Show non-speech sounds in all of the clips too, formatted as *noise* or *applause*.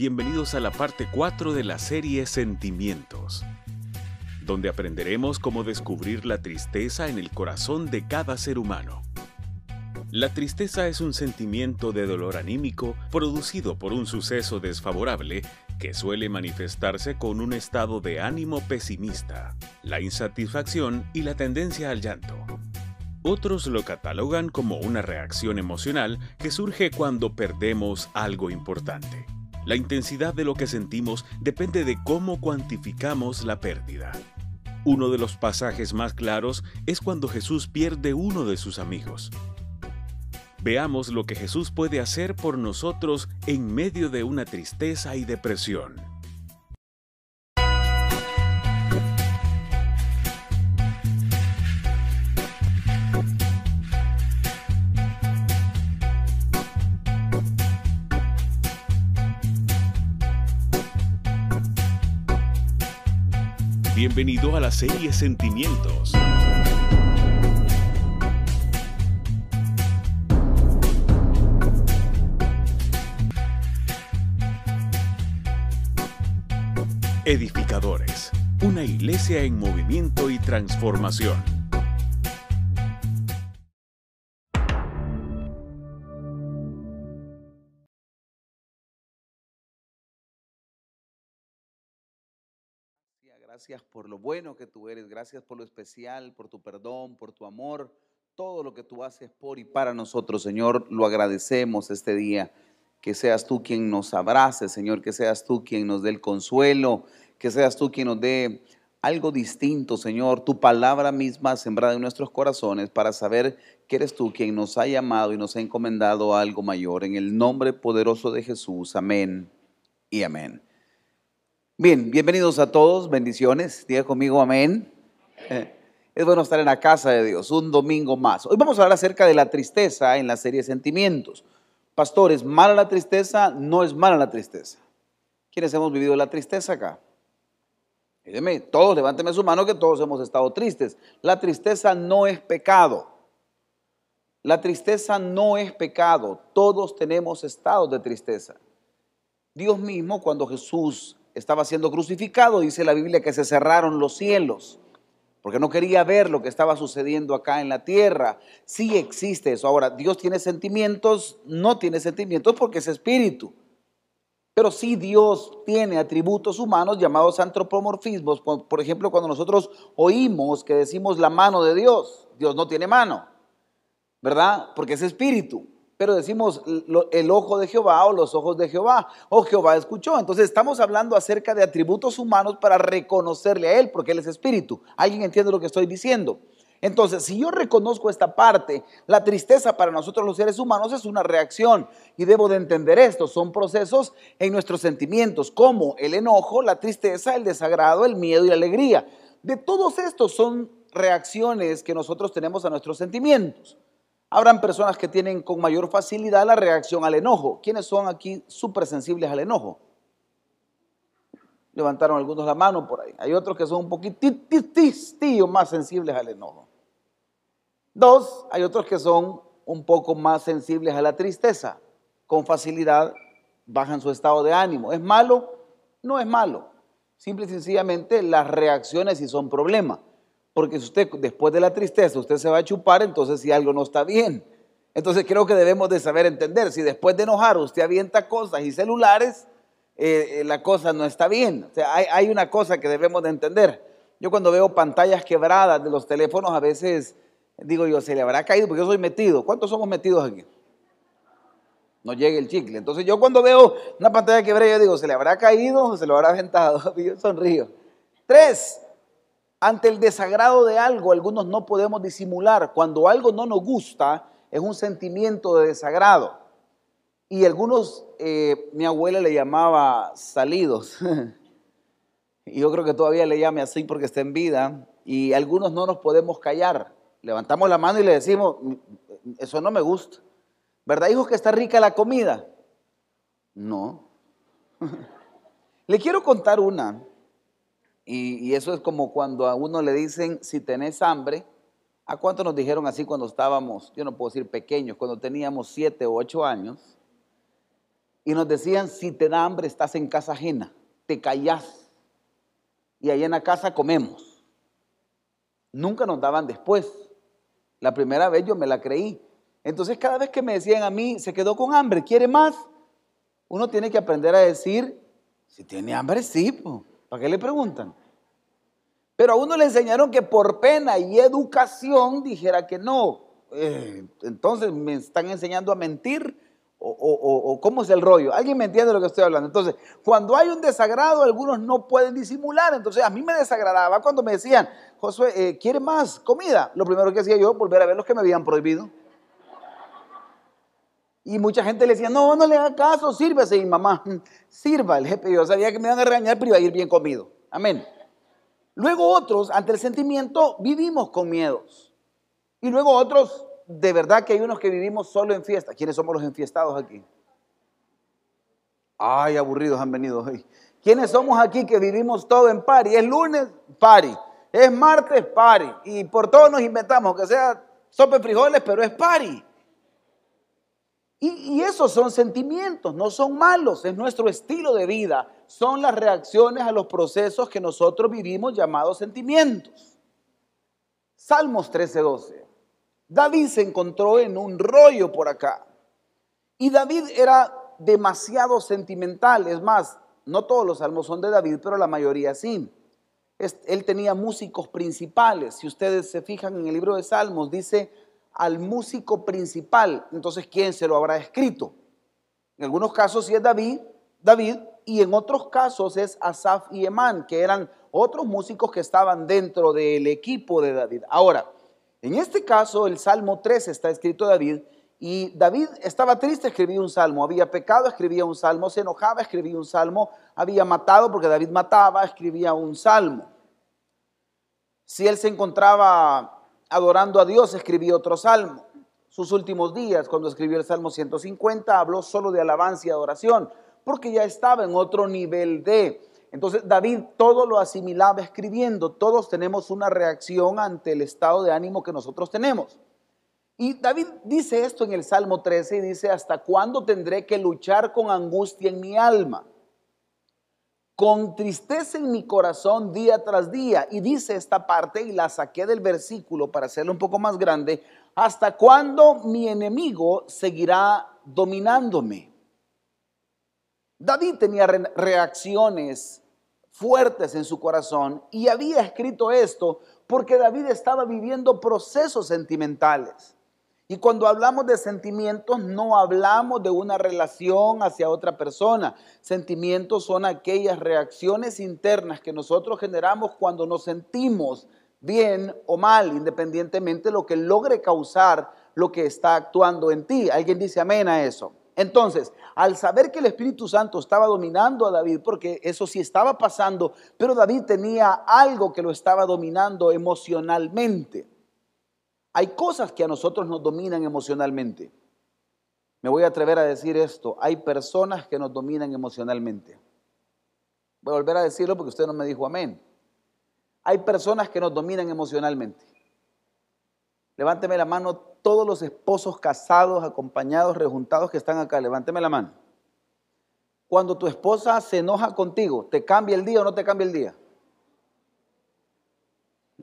Bienvenidos a la parte 4 de la serie Sentimientos, donde aprenderemos cómo descubrir la tristeza en el corazón de cada ser humano. La tristeza es un sentimiento de dolor anímico producido por un suceso desfavorable que suele manifestarse con un estado de ánimo pesimista, la insatisfacción y la tendencia al llanto. Otros lo catalogan como una reacción emocional que surge cuando perdemos algo importante. La intensidad de lo que sentimos depende de cómo cuantificamos la pérdida. Uno de los pasajes más claros es cuando Jesús pierde uno de sus amigos. Veamos lo que Jesús puede hacer por nosotros en medio de una tristeza y depresión. Bienvenido a la serie Sentimientos. Edificadores, una iglesia en movimiento y transformación. Gracias por lo bueno que tú eres, gracias por lo especial, por tu perdón, por tu amor, todo lo que tú haces por y para nosotros, Señor, lo agradecemos este día. Que seas tú quien nos abrace, Señor, que seas tú quien nos dé el consuelo, que seas tú quien nos dé algo distinto, Señor, tu palabra misma sembrada en nuestros corazones para saber que eres tú quien nos ha llamado y nos ha encomendado algo mayor. En el nombre poderoso de Jesús, amén y amén. Bien, bienvenidos a todos, bendiciones. Diga conmigo amén. Eh, es bueno estar en la casa de Dios, un domingo más. Hoy vamos a hablar acerca de la tristeza en la serie Sentimientos. Pastores, ¿mala la tristeza? No es mala la tristeza. ¿Quiénes hemos vivido la tristeza acá? Todos, levánteme su mano que todos hemos estado tristes. La tristeza no es pecado. La tristeza no es pecado. Todos tenemos estados de tristeza. Dios mismo, cuando Jesús estaba siendo crucificado, dice la Biblia que se cerraron los cielos, porque no quería ver lo que estaba sucediendo acá en la tierra. Sí existe eso. Ahora, Dios tiene sentimientos, no tiene sentimientos porque es espíritu. Pero sí Dios tiene atributos humanos llamados antropomorfismos. Por ejemplo, cuando nosotros oímos que decimos la mano de Dios, Dios no tiene mano, ¿verdad? Porque es espíritu pero decimos el ojo de Jehová o los ojos de Jehová, o Jehová escuchó. Entonces estamos hablando acerca de atributos humanos para reconocerle a Él, porque Él es espíritu. ¿Alguien entiende lo que estoy diciendo? Entonces, si yo reconozco esta parte, la tristeza para nosotros los seres humanos es una reacción y debo de entender esto, son procesos en nuestros sentimientos, como el enojo, la tristeza, el desagrado, el miedo y la alegría. De todos estos son reacciones que nosotros tenemos a nuestros sentimientos. Habrán personas que tienen con mayor facilidad la reacción al enojo. ¿Quiénes son aquí súper sensibles al enojo? Levantaron algunos la mano por ahí. Hay otros que son un poquitito más sensibles al enojo. Dos, hay otros que son un poco más sensibles a la tristeza. Con facilidad bajan su estado de ánimo. ¿Es malo? No es malo. Simple y sencillamente las reacciones sí son problemas. Porque si usted después de la tristeza usted se va a chupar, entonces si algo no está bien. Entonces creo que debemos de saber entender, si después de enojar usted avienta cosas y celulares, eh, eh, la cosa no está bien. O sea, hay, una cosa que debemos de entender. Yo cuando veo pantallas quebradas de los teléfonos, a veces digo yo, se le habrá caído porque yo soy metido. ¿Cuántos somos metidos aquí? No llegue el chicle. Entonces yo cuando veo una pantalla quebrada, yo digo, ¿se le habrá caído o se lo habrá aventado? *laughs* Yo sonrío. Tres, ante el desagrado de algo, algunos no podemos disimular. Cuando algo no nos gusta, es un sentimiento de desagrado. Y algunos, eh, mi abuela le llamaba salidos. *laughs* y yo creo que todavía le llame así porque está en vida. Y algunos no nos podemos callar. Levantamos la mano y le decimos, eso no me gusta. ¿Verdad, hijo, que está rica la comida? No. *laughs* le quiero contar una. Y, eso es como cuando a uno le dicen, si tenés hambre, ¿a cuánto nos dijeron así cuando estábamos, yo no puedo decir pequeños, cuando teníamos siete o ocho años? Y nos decían, si te da hambre, estás en casa ajena, te callás. Y ahí en la casa comemos. Nunca nos daban después. La primera vez yo me la creí. Entonces cada vez que me decían a mí, se quedó con hambre, ¿quiere más? Uno tiene que aprender a decir, si tiene hambre, sí, ¿para qué le preguntan? Pero a uno le enseñaron que por pena y educación dijera que no. Eh, entonces me están enseñando a mentir o, cómo es el rollo. ¿Alguien me entiende lo que estoy hablando? Entonces, cuando hay un desagrado, algunos no pueden disimular. Entonces, a mí me desagradaba cuando me decían, Josué, eh, ¿quiere más comida? Lo primero que hacía yo, volver a ver los que me habían prohibido. Y mucha gente le decía, no, no le haga caso, sírvase. Y mamá, sirva el jefe. Yo sabía que me iban a regañar, pero iba a ir bien comido. Amén. Luego otros, ante el sentimiento, vivimos con miedos. Y luego otros, de verdad que hay unos que vivimos solo en fiesta. ¿Quiénes somos los enfiestados aquí? Ay, aburridos han venido hoy. ¿Quiénes somos aquí que vivimos todo en pari? Es lunes, pari. Es martes, pari. Y por todo nos inventamos, que sea sope frijoles, pero es pari. Y, esos son sentimientos, no son malos, es nuestro estilo de vida, son las reacciones a los procesos que nosotros vivimos llamados sentimientos. Salmos 13:12. David se encontró en un rollo por acá. Y David era demasiado sentimental. Es más, no todos los salmos son de David, pero la mayoría sí. Él tenía músicos principales. Si ustedes se fijan en el libro de Salmos, dice al músico principal. Entonces, ¿quién se lo habrá escrito? En algunos casos sí es David, David, y en otros casos es Asaf y Emán, que eran otros músicos que estaban dentro del equipo de David. Ahora, en este caso, el Salmo 3 está escrito David y David estaba triste, escribía un salmo, había pecado, escribía un salmo, se enojaba, escribía un salmo, había matado porque David mataba, escribía un salmo. Si él se encontraba adorando a Dios, escribía otro salmo. Sus últimos días, cuando escribió el Salmo 150, habló solo de alabanza y adoración, porque ya estaba en otro nivel de entonces David todo lo asimilaba escribiendo. Todos tenemos una reacción ante el estado de ánimo que nosotros tenemos. Y David dice esto en el Salmo 13 y dice, ¿hasta cuándo tendré que luchar con angustia en mi alma? Con tristeza en mi corazón día tras día. Y dice esta parte y la saqué del versículo para hacerlo un poco más grande. ¿Hasta cuándo mi enemigo seguirá dominándome? David tenía reacciones fuertes en su corazón y había escrito esto porque David estaba viviendo procesos sentimentales. Y cuando hablamos de sentimientos, no hablamos de una relación hacia otra persona. Sentimientos son aquellas reacciones internas que nosotros generamos cuando nos sentimos bien o mal, independientemente de lo que logre causar lo que está actuando en ti. ¿Alguien dice amén a eso? Entonces, al saber que el Espíritu Santo estaba dominando a David, porque eso sí estaba pasando, pero David tenía algo que lo estaba dominando emocionalmente. Hay cosas que a nosotros nos dominan emocionalmente. Me voy a atrever a decir esto. Hay personas que nos dominan emocionalmente. Voy a volver a decirlo porque usted no me dijo amén. Hay personas que nos dominan emocionalmente. Levánteme la mano todos los esposos casados, acompañados, rejuntados que están acá. Levánteme la mano. Cuando tu esposa se enoja contigo, ¿te cambia el día o no te cambia el día?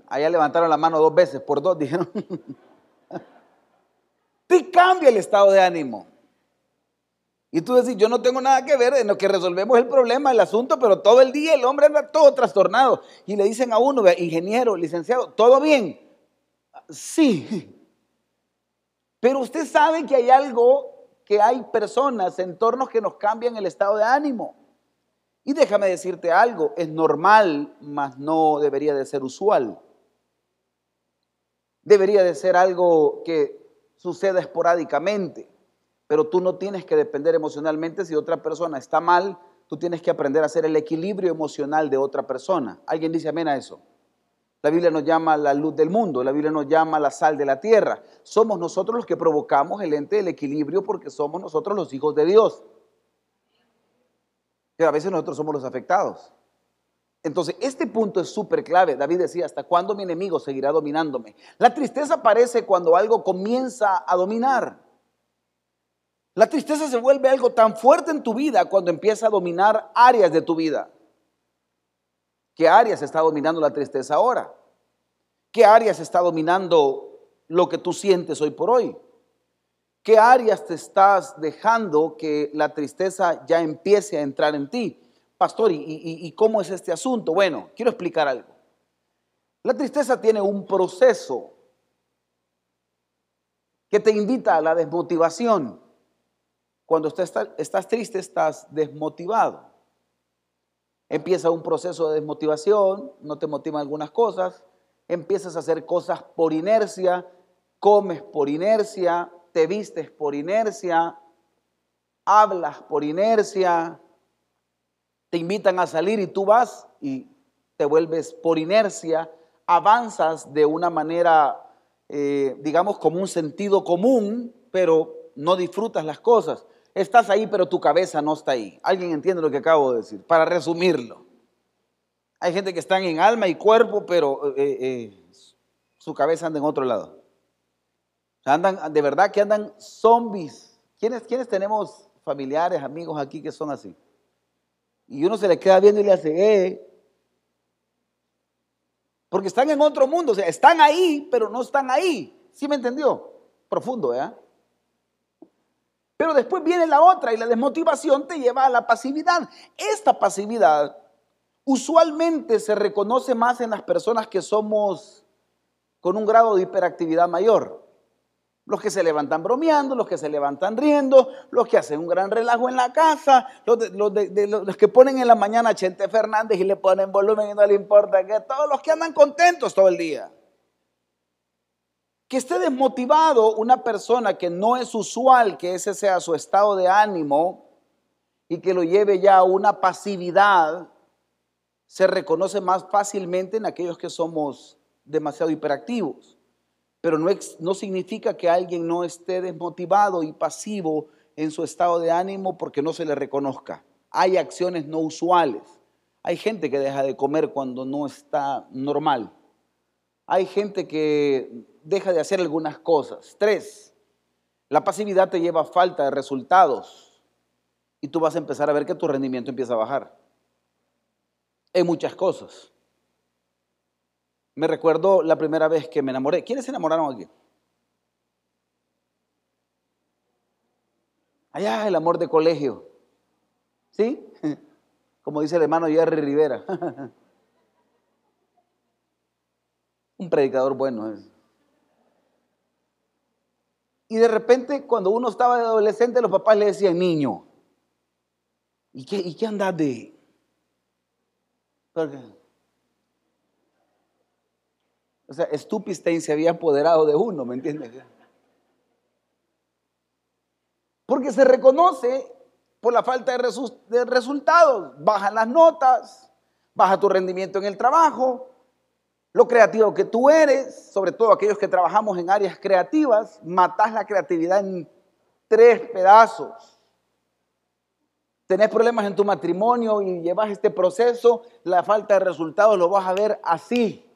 Allá levantaron la mano dos veces, por dos *laughs* dijeron. te cambia el estado de ánimo. Y tú decís, yo no tengo nada que ver en lo que resolvemos el problema, el asunto, pero todo el día el hombre anda todo trastornado. Y le dicen a uno, ingeniero, licenciado, ¿todo bien? Sí. Pero usted sabe que hay algo, que hay personas, entornos que nos cambian el estado de ánimo. Y déjame decirte algo, es normal, mas no debería de ser usual. Debería de ser algo que suceda esporádicamente, pero tú no tienes que depender emocionalmente si otra persona está mal, tú tienes que aprender a hacer el equilibrio emocional de otra persona. ¿Alguien dice amén a eso? La Biblia nos llama la luz del mundo, la Biblia nos llama la sal de la tierra. Somos nosotros los que provocamos el ente del equilibrio porque somos nosotros los hijos de Dios. Pero a veces nosotros somos los afectados. Entonces, este punto es súper clave. David decía, ¿hasta cuándo mi enemigo seguirá dominándome? La tristeza aparece cuando algo comienza a dominar. La tristeza se vuelve algo tan fuerte en tu vida cuando empieza a dominar áreas de tu vida. ¿Qué áreas está dominando la tristeza ahora? ¿Qué áreas está dominando lo que tú sientes hoy por hoy? ¿Qué áreas te estás dejando que la tristeza ya empiece a entrar en ti? Pastor, ¿y, cómo es este asunto? Bueno, quiero explicar algo. La tristeza tiene un proceso que te invita a la desmotivación. Cuando estás triste, estás desmotivado. Empieza un proceso de desmotivación, no te motivan algunas cosas, empiezas a hacer cosas por inercia, comes por inercia, te vistes por inercia, hablas por inercia, te invitan a salir y tú vas y te vuelves por inercia, avanzas de una manera, eh, digamos, como un sentido común, pero no disfrutas las cosas. Estás ahí, pero tu cabeza no está ahí. ¿Alguien entiende lo que acabo de decir? Para resumirlo. Hay gente que está en alma y cuerpo, pero eh, eh, su cabeza anda en otro lado. Andan, de verdad que andan zombies. ¿Quiénes, ¿Quiénes tenemos familiares, amigos aquí que son así? Y uno se le queda viendo y le hace, eh. Porque están en otro mundo, o sea, están ahí, pero no están ahí. ¿Sí me entendió? Profundo, ¿eh? Pero después viene la otra y la desmotivación te lleva a la pasividad. Esta pasividad usualmente se reconoce más en las personas que somos con un grado de hiperactividad mayor. Los que se levantan bromeando, los que se levantan riendo, los que hacen un gran relajo en la casa, los, que ponen en la mañana a Chente Fernández y le ponen volumen y no le importa que todos los que andan contentos todo el día. Que esté desmotivado una persona que no es usual que ese sea su estado de ánimo y que lo lleve ya a una pasividad, se reconoce más fácilmente en aquellos que somos demasiado hiperactivos. Pero no, significa que alguien no esté desmotivado y pasivo en su estado de ánimo porque no se le reconozca. Hay acciones no usuales. Hay gente que deja de comer cuando no está normal. Hay gente que deja de hacer algunas cosas. Tres, la pasividad te lleva a falta de resultados y tú vas a empezar a ver que tu rendimiento empieza a bajar en muchas cosas. Me recuerdo la primera vez que me enamoré. ¿Quiénes se enamoraron aquí? Allá el amor de colegio. ¿Sí? *laughs* Como dice el hermano Jerry Rivera. *laughs* Un predicador bueno es. Y de repente, cuando uno estaba de adolescente, los papás le decían, niño, ¿y qué, y qué andas de? O sea, Stupistein se había apoderado de uno, ¿me entiendes? Porque se reconoce por la falta de, resultados. Bajan las notas, baja tu rendimiento en el trabajo, lo creativo que tú eres, sobre todo aquellos que trabajamos en áreas creativas, matas la creatividad en tres pedazos. Tenés problemas en tu matrimonio y llevas este proceso, la falta de resultados lo vas a ver así.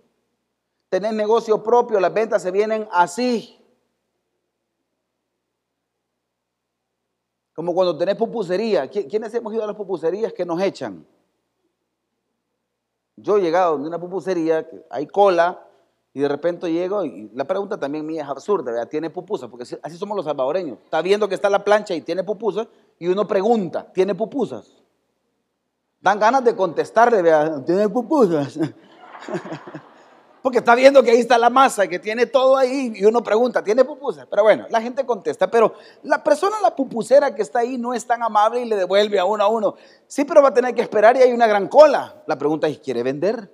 Tenés negocio propio, las ventas se vienen así. Como cuando tenés pupusería. ¿Quiénes hemos ido a las pupuserías que nos echan? Yo he llegado de una pupusería, hay cola, y de repente llego, y la pregunta también mía es absurda, ¿verdad? ¿Tiene pupusa? Porque así somos los salvadoreños. Está viendo que está la plancha y tiene pupusas, y uno pregunta, ¿tiene pupusas? Dan ganas de contestarle, ¿verdad? ¿Tiene pupusas? *laughs* Porque está viendo que ahí está la masa, que tiene todo ahí, y uno pregunta, ¿tiene pupusas? Pero bueno, la gente contesta, pero la persona, la pupusera que está ahí, no es tan amable y le devuelve a uno a uno. Sí, pero va a tener que esperar y hay una gran cola. La pregunta es, ¿quiere vender?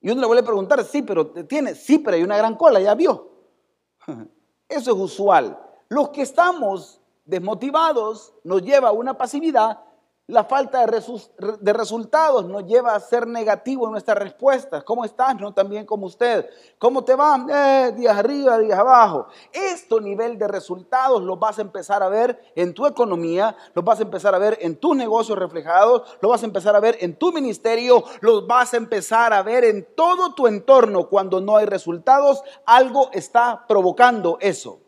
Y uno le vuelve a preguntar, sí, pero tiene, sí, pero hay una gran cola, ya vio. *laughs* Eso es usual. Los que estamos desmotivados nos lleva a una pasividad la falta de, resultados nos lleva a ser negativo en nuestras respuestas. ¿Cómo estás? No tan bien como usted. ¿Cómo te va? Eh, días arriba, días abajo. Este nivel de resultados los vas a empezar a ver en tu economía, los vas a empezar a ver en tus negocios reflejados, los vas a empezar a ver en tu ministerio, los vas a empezar a ver en todo tu entorno. Cuando no hay resultados, algo está provocando eso.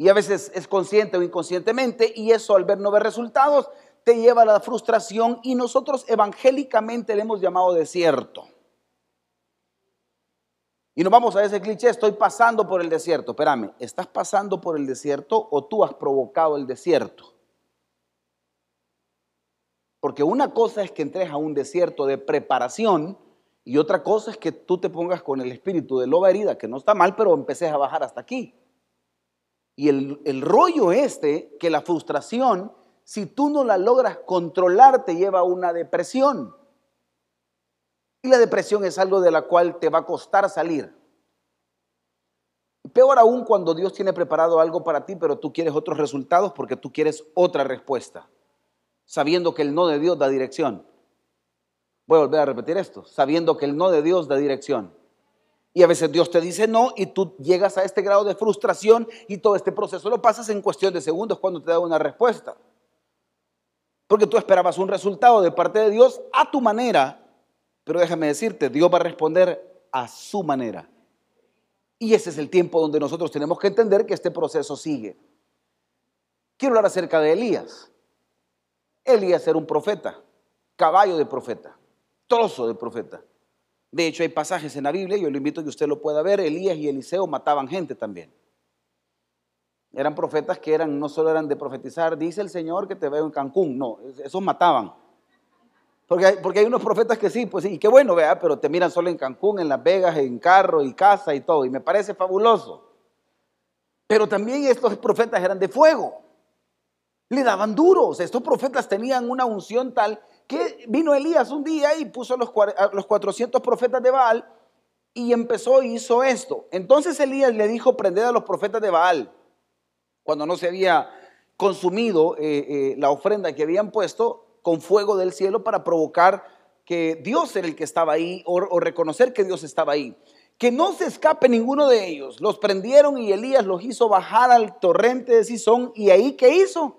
Y a veces es consciente o inconscientemente, y eso al ver no ver resultados te lleva a la frustración y nosotros evangélicamente le hemos llamado desierto. Y nos vamos a ese cliché, estoy pasando por el desierto. Espérame, ¿estás pasando por el desierto o tú has provocado el desierto? Porque una cosa es que entres a un desierto de preparación y otra cosa es que tú te pongas con el espíritu de loba herida, que no está mal, pero empeces a bajar hasta aquí. Y el, rollo este, que la frustración, si tú no la logras controlar, te lleva a una depresión. Y la depresión es algo de la cual te va a costar salir. Peor aún cuando Dios tiene preparado algo para ti, pero tú quieres otros resultados porque tú quieres otra respuesta, sabiendo que el no de Dios da dirección. Voy a volver a repetir esto, sabiendo que el no de Dios da dirección. Y a veces Dios te dice no y tú llegas a este grado de frustración y todo este proceso lo pasas en cuestión de segundos cuando te da una respuesta. Porque tú esperabas un resultado de parte de Dios a tu manera, pero déjame decirte, Dios va a responder a su manera. Y ese es el tiempo donde nosotros tenemos que entender que este proceso sigue. Quiero hablar acerca de Elías. Elías era un profeta, caballo de profeta, trozo de profeta. De hecho, hay pasajes en la Biblia, yo le invito a que usted lo pueda ver, Elías y Eliseo mataban gente también. Eran profetas que eran, no solo eran de profetizar, dice el Señor que te veo en Cancún, no, esos mataban. Porque hay, porque hay unos profetas que sí, pues sí, qué bueno, vea, pero te miran solo en Cancún, en Las Vegas, en carro y casa y todo, y me parece fabuloso. Pero también estos profetas eran de fuego, le daban duros, estos profetas tenían una unción tal que vino Elías un día y puso los, los 400 profetas de Baal y empezó y hizo esto. Entonces Elías le dijo, prended a los profetas de Baal, cuando no se había consumido eh, eh, la ofrenda que habían puesto con fuego del cielo para provocar que Dios era el que estaba ahí o, o reconocer que Dios estaba ahí. Que no se escape ninguno de ellos. Los prendieron y Elías los hizo bajar al torrente de Sison. ¿Y ahí qué hizo?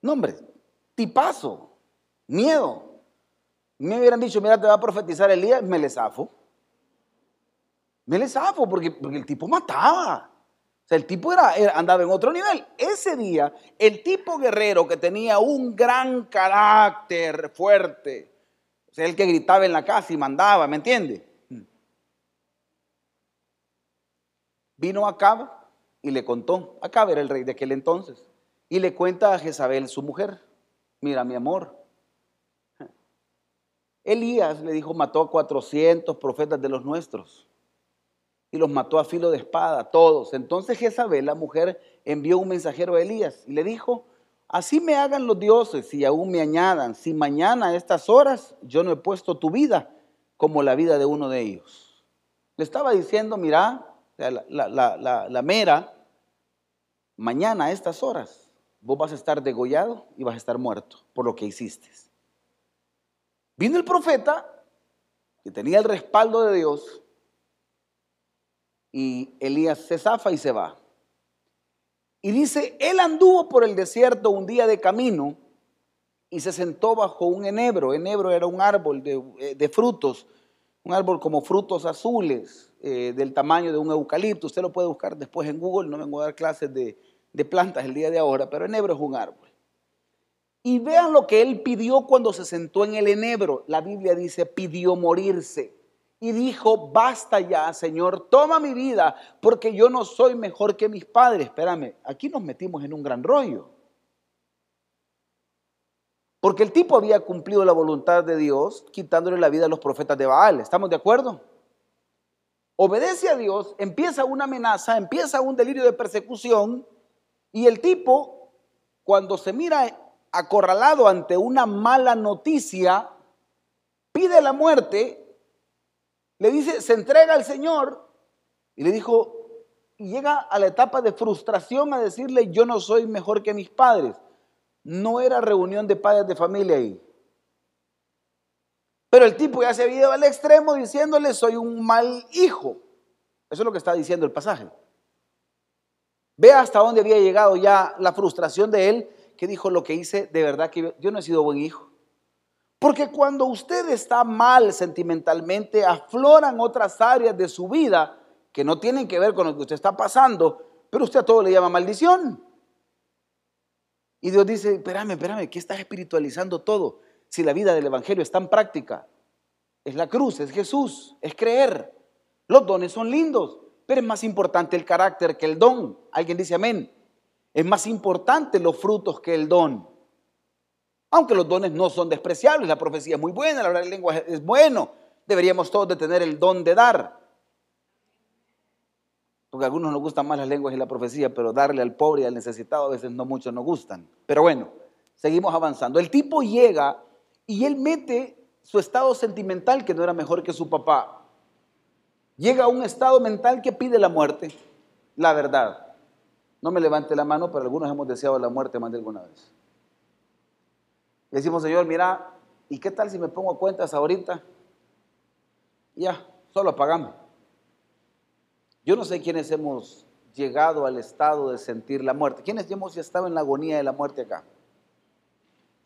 No, hombre, tipazo miedo. Me hubieran dicho, mira, te va a profetizar Elías, me le zafo. Me le zafo porque, porque el tipo mataba. O sea, el tipo era, andaba en otro nivel. Ese día, el tipo guerrero que tenía un gran carácter fuerte, o sea, el que gritaba en la casa y mandaba, ¿me entiende? Vino a Acab y le contó. Acab era el rey de aquel entonces. Y le cuenta a Jezabel, su mujer, mira mi amor, Elías le dijo, mató a 400 profetas de los nuestros y los mató a filo de espada, todos. Entonces Jezabel, la mujer, envió un mensajero a Elías y le dijo, así me hagan los dioses y aún me añadan, si mañana a estas horas yo no he puesto tu vida como la vida de uno de ellos. Le estaba diciendo, mira, la, la mera, mañana a estas horas vos vas a estar degollado y vas a estar muerto por lo que hiciste. Vino el profeta, que tenía el respaldo de Dios, y Elías se zafa y se va. Y dice, él anduvo por el desierto un día de camino y se sentó bajo un enebro. Enebro era un árbol de, eh, frutos, un árbol como frutos azules, eh, del tamaño de un eucalipto. Usted lo puede buscar después en Google, no vengo a dar clases de, de plantas el día de ahora, pero enebro es un árbol. Y vean lo que él pidió cuando se sentó en el enebro. La Biblia dice, pidió morirse. Y dijo, basta ya, Señor, toma mi vida, porque yo no soy mejor que mis padres. Espérame, aquí nos metimos en un gran rollo. Porque el tipo había cumplido la voluntad de Dios, quitándole la vida a los profetas de Baal. ¿Estamos de acuerdo? Obedece a Dios, empieza una amenaza, empieza un delirio de persecución, y el tipo, cuando se mira acorralado ante una mala noticia, pide la muerte, le dice, se entrega al Señor y le dijo, y llega a la etapa de frustración a decirle, yo no soy mejor que mis padres. No era reunión de padres de familia ahí. Pero el tipo ya se había al extremo diciéndole, soy un mal hijo. Eso es lo que está diciendo el pasaje. Ve hasta dónde había llegado ya la frustración de él, que dijo lo que hice, de verdad que yo no he sido buen hijo. Porque cuando usted está mal sentimentalmente, afloran otras áreas de su vida que no tienen que ver con lo que usted está pasando, pero usted a todo le llama maldición. Y Dios dice, espérame, espérame, ¿qué estás espiritualizando todo? Si la vida del Evangelio es tan práctica, es la cruz, es Jesús, es creer. Los dones son lindos, pero es más importante el carácter que el don. Alguien dice amén. Es más importante los frutos que el don. Aunque los dones no son despreciables, la profecía es muy buena, la lengua es bueno. Deberíamos todos de tener el don de dar. Porque a algunos nos gustan más las lenguas y la profecía, pero darle al pobre y al necesitado a veces no muchos nos gustan. Pero bueno, seguimos avanzando. El tipo llega y él mete su estado sentimental que no era mejor que su papá. Llega a un estado mental que pide la muerte, la verdad. No me levante la mano, pero algunos hemos deseado la muerte más de alguna vez. Decimos, Señor, mira, ¿y qué tal si me pongo cuentas ahorita? Ya, solo apagame. Yo no sé quiénes hemos llegado al estado de sentir la muerte. ¿Quiénes hemos estado en la agonía de la muerte acá?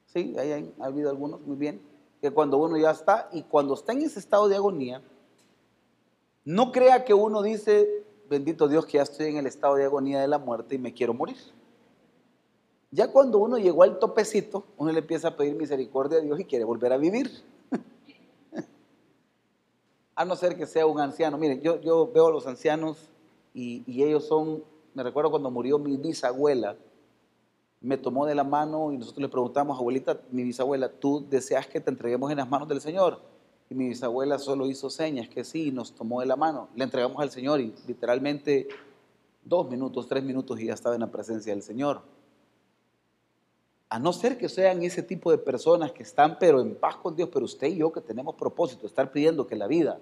Sí, ahí ha habido algunos, muy bien. Que cuando uno ya está, y cuando está en ese estado de agonía, no crea que uno dice, bendito Dios que ya estoy en el estado de agonía de la muerte y me quiero morir. Ya cuando uno llegó al topecito, uno le empieza a pedir misericordia a Dios y quiere volver a vivir. *laughs* a no ser que sea un anciano. Miren, yo, yo veo a los ancianos y, y, ellos son, me recuerdo cuando murió mi bisabuela, me tomó de la mano y nosotros le preguntamos, abuelita, mi bisabuela, ¿tú deseas que te entreguemos en las manos del Señor? Y mi bisabuela solo hizo señas que sí, nos tomó de la mano. Le entregamos al Señor y literalmente dos minutos, tres minutos y ya estaba en la presencia del Señor a no ser que sean ese tipo de personas que están pero en paz con Dios, pero usted y yo que tenemos propósito, estar pidiendo que la vida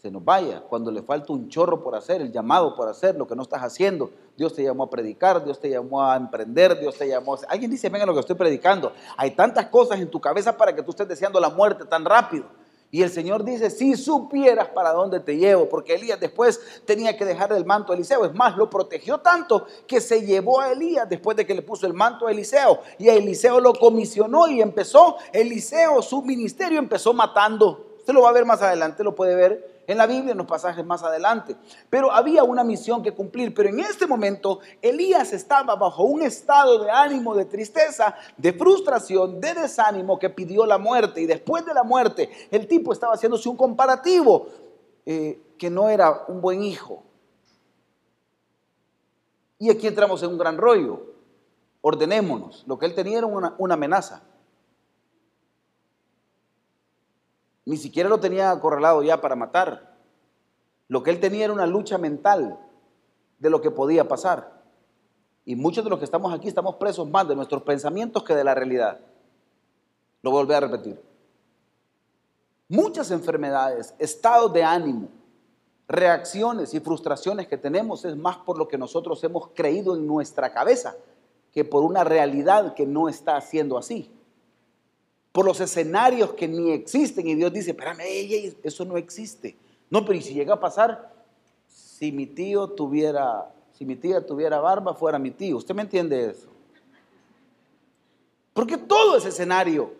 se nos vaya, cuando le falta un chorro por hacer, el llamado por hacer, lo que no estás haciendo, Dios te llamó a predicar, Dios te llamó a emprender, Dios te llamó a... Alguien dice, venga lo que estoy predicando, hay tantas cosas en tu cabeza para que tú estés deseando la muerte tan rápido. Y el Señor dice, si supieras para dónde te llevo, porque Elías después tenía que dejar el manto a Eliseo. Es más, lo protegió tanto que se llevó a Elías después de que le puso el manto a Eliseo. Y a Eliseo lo comisionó y empezó, Eliseo, su ministerio empezó matando. Usted lo va a ver más adelante, lo puede ver en la Biblia, en los pasajes más adelante. Pero había una misión que cumplir. Pero en este momento Elías estaba bajo un estado de ánimo, de tristeza, de frustración, de desánimo que pidió la muerte. Y después de la muerte, el tipo estaba haciéndose un comparativo eh, que no era un buen hijo. Y aquí entramos en un gran rollo. Ordenémonos. Lo que él tenía era una, una amenaza. Ni siquiera lo tenía acorralado ya para matar. Lo que él tenía era una lucha mental de lo que podía pasar. Y muchos de los que estamos aquí estamos presos más de nuestros pensamientos que de la realidad. Lo volver a repetir. Muchas enfermedades, estados de ánimo, reacciones y frustraciones que tenemos es más por lo que nosotros hemos creído en nuestra cabeza que por una realidad que no está siendo así por los escenarios que ni existen. Y Dios dice, espérame, eso no existe. No, pero ¿y si llega a pasar? Si mi tío tuviera, si mi tía tuviera barba, fuera mi tío. ¿Usted me entiende eso? Porque todo es escenario.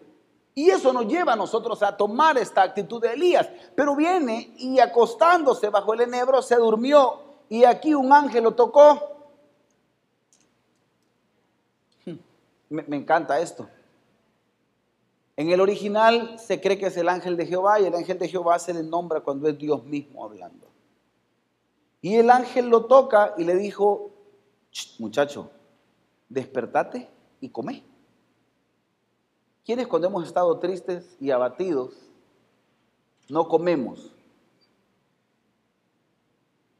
Y eso nos lleva a nosotros a tomar esta actitud de Elías. Pero viene y acostándose bajo el enebro se durmió. Y aquí un ángel lo tocó. me encanta esto. En el original se cree que es el ángel de Jehová y el ángel de Jehová se le nombra cuando es Dios mismo hablando. Y el ángel lo toca y le dijo, muchacho, despertate y come. ¿Quiénes cuando hemos estado tristes y abatidos no comemos?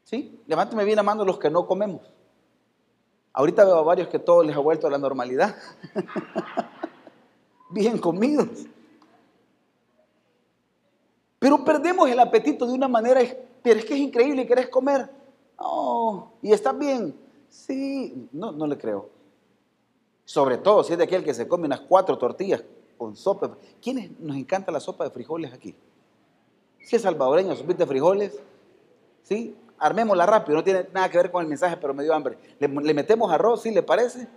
¿Sí? Levánteme bien la mano los que no comemos. Ahorita veo a varios que todo les ha vuelto a la normalidad. *laughs* bien comidos. Pero perdemos el apetito de una manera, pero es que es increíble, querés comer. Oh, ¿y está bien? Sí, no, no le creo. Sobre todo si es de aquel que se come unas cuatro tortillas con sopa. ¿Quiénes nos encanta la sopa de frijoles aquí? Si es salvadoreño, sopita frijoles, ¿sí? Armémosla rápido, no tiene nada que ver con el mensaje, pero me dio hambre. Le, le metemos arroz, ¿sí le parece?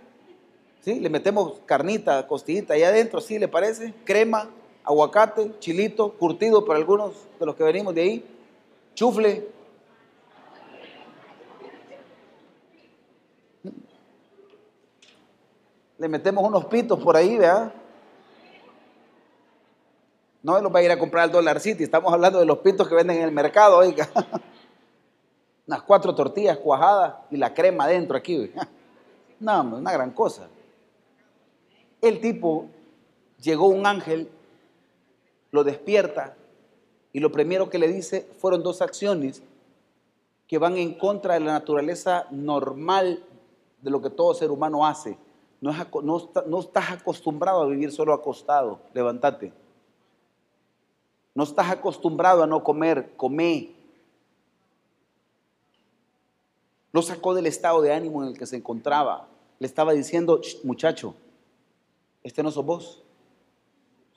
¿Sí? Le metemos carnita, costillita ahí adentro, ¿sí le parece? Crema, aguacate, chilito, curtido por algunos de los que venimos de ahí, chufle. Le metemos unos pitos por ahí, ¿verdad? No los va a ir a comprar al Dollar City, estamos hablando de los pitos que venden en el mercado, oiga. *laughs* Unas cuatro tortillas cuajadas y la crema adentro aquí. *laughs* No, una gran cosa. El tipo, llegó un ángel, lo despierta y lo primero que le dice fueron dos acciones que van en contra de la naturaleza normal de lo que todo ser humano hace. No, no estás acostumbrado a vivir solo acostado, levántate. No estás acostumbrado a no comer, come. Lo sacó del estado de ánimo en el que se encontraba. Le estaba diciendo, muchacho, este no sos vos.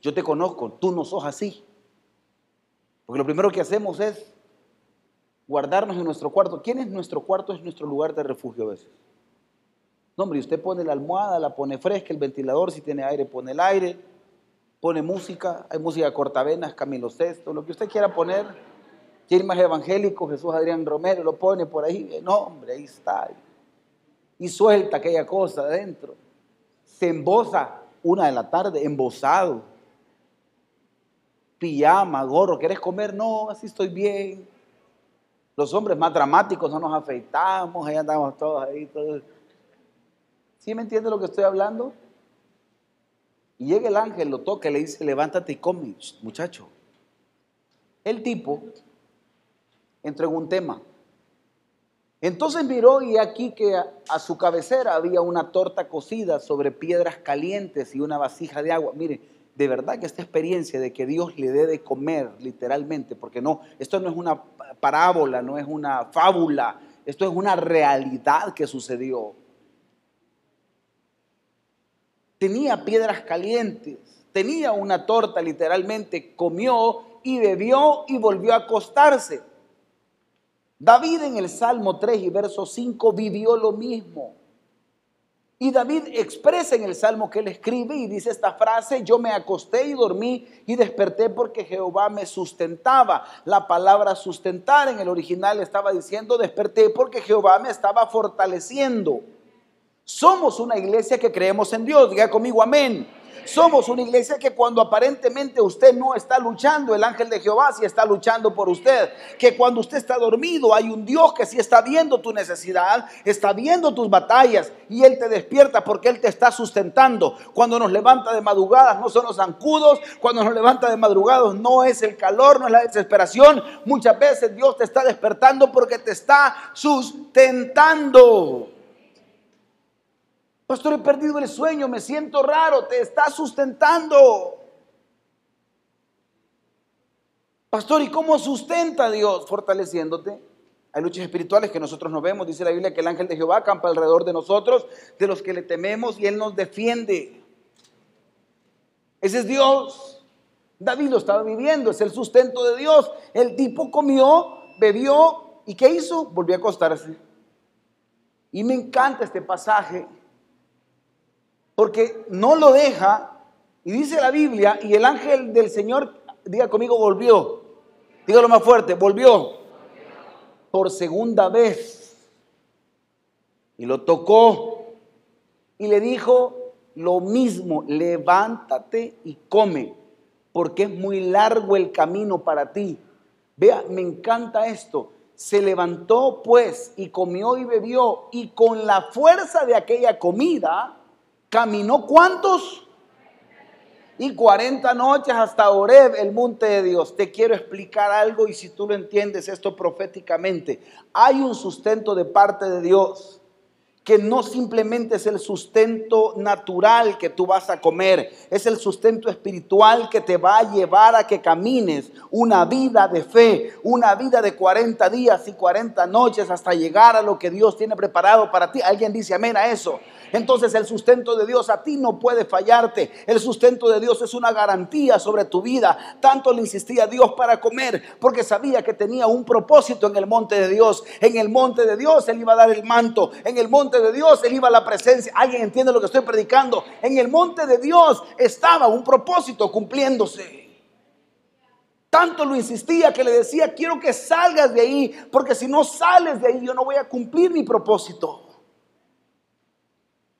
Yo te conozco, tú no sos así. Porque lo primero que hacemos es guardarnos en nuestro cuarto. ¿Quién es nuestro cuarto? Es nuestro lugar de refugio a veces. No, hombre, usted pone la almohada, la pone fresca, el ventilador, si tiene aire, pone el aire, pone música, hay música cortavenas, Camilo Sesto, lo que usted quiera poner. Quiere más evangélico, Jesús Adrián Romero, lo pone por ahí. No, hombre, ahí está. Y suelta aquella cosa adentro. Se embosa una de la tarde, embosado. Pijama, gorro, ¿quieres comer? No, así estoy bien. Los hombres más dramáticos no nos afeitamos, ahí andamos todos ahí. Todos. ¿Sí me entiende lo que estoy hablando? Y llega el ángel, lo toca le dice, levántate y come, muchacho. El tipo entró en un tema. Entonces miró y aquí que a, su cabecera había una torta cocida sobre piedras calientes y una vasija de agua. Mire, de verdad que esta experiencia de que Dios le dé de comer, literalmente, porque no, esto no es una parábola, no es una fábula, esto es una realidad que sucedió. Tenía piedras calientes, tenía una torta literalmente, comió y bebió y volvió a acostarse. David en el Salmo 3 y verso 5 vivió lo mismo. Y David expresa en el Salmo que él escribe y dice esta frase, yo me acosté y dormí y desperté porque Jehová me sustentaba. La palabra sustentar en el original estaba diciendo desperté porque Jehová me estaba fortaleciendo. Somos una iglesia que creemos en Dios, diga conmigo amén. Somos una iglesia que cuando aparentemente usted no está luchando, el ángel de Jehová sí está luchando por usted. Que cuando usted está dormido, hay un Dios que sí está viendo tu necesidad, está viendo tus batallas y Él te despierta porque Él te está sustentando. Cuando nos levanta de madrugadas no son los zancudos, cuando nos levanta de madrugadas no es el calor, no es la desesperación. Muchas veces Dios te está despertando porque te está sustentando. Pastor, he perdido el sueño, me siento raro, te está sustentando. Pastor, ¿y cómo sustenta Dios? Fortaleciéndote. Hay luchas espirituales que nosotros no vemos. Dice la Biblia que el ángel de Jehová acampa alrededor de nosotros, de los que le tememos, y Él nos defiende. Ese es Dios. David lo estaba viviendo, es el sustento de Dios. El tipo comió, bebió, ¿y qué hizo? Volvió a acostarse. Y me encanta este pasaje porque no lo deja. Y dice la Biblia, y el ángel del Señor, diga conmigo, volvió. Dígalo más fuerte, volvió. Por segunda vez. Y lo tocó. Y le dijo lo mismo, levántate y come, porque es muy largo el camino para ti. Vea, me encanta esto. Se levantó pues y comió y bebió y con la fuerza de aquella comida Caminó cuántos? Y 40 noches hasta Oreb, el monte de Dios. Te quiero explicar algo y si tú lo entiendes esto proféticamente, hay un sustento de parte de Dios que no simplemente es el sustento natural que tú vas a comer, es el sustento espiritual que te va a llevar a que camines una vida de fe, una vida de 40 días y 40 noches hasta llegar a lo que Dios tiene preparado para ti. Alguien dice amén a eso. Entonces el sustento de Dios a ti no puede fallarte. El sustento de Dios es una garantía sobre tu vida. Tanto le insistía Dios para comer porque sabía que tenía un propósito en el monte de Dios. En el monte de Dios Él iba a dar el manto. En el monte de Dios Él iba a la presencia. ¿Alguien entiende lo que estoy predicando? En el monte de Dios estaba un propósito cumpliéndose. Tanto lo insistía que le decía, quiero que salgas de ahí, porque si no sales de ahí yo no voy a cumplir mi propósito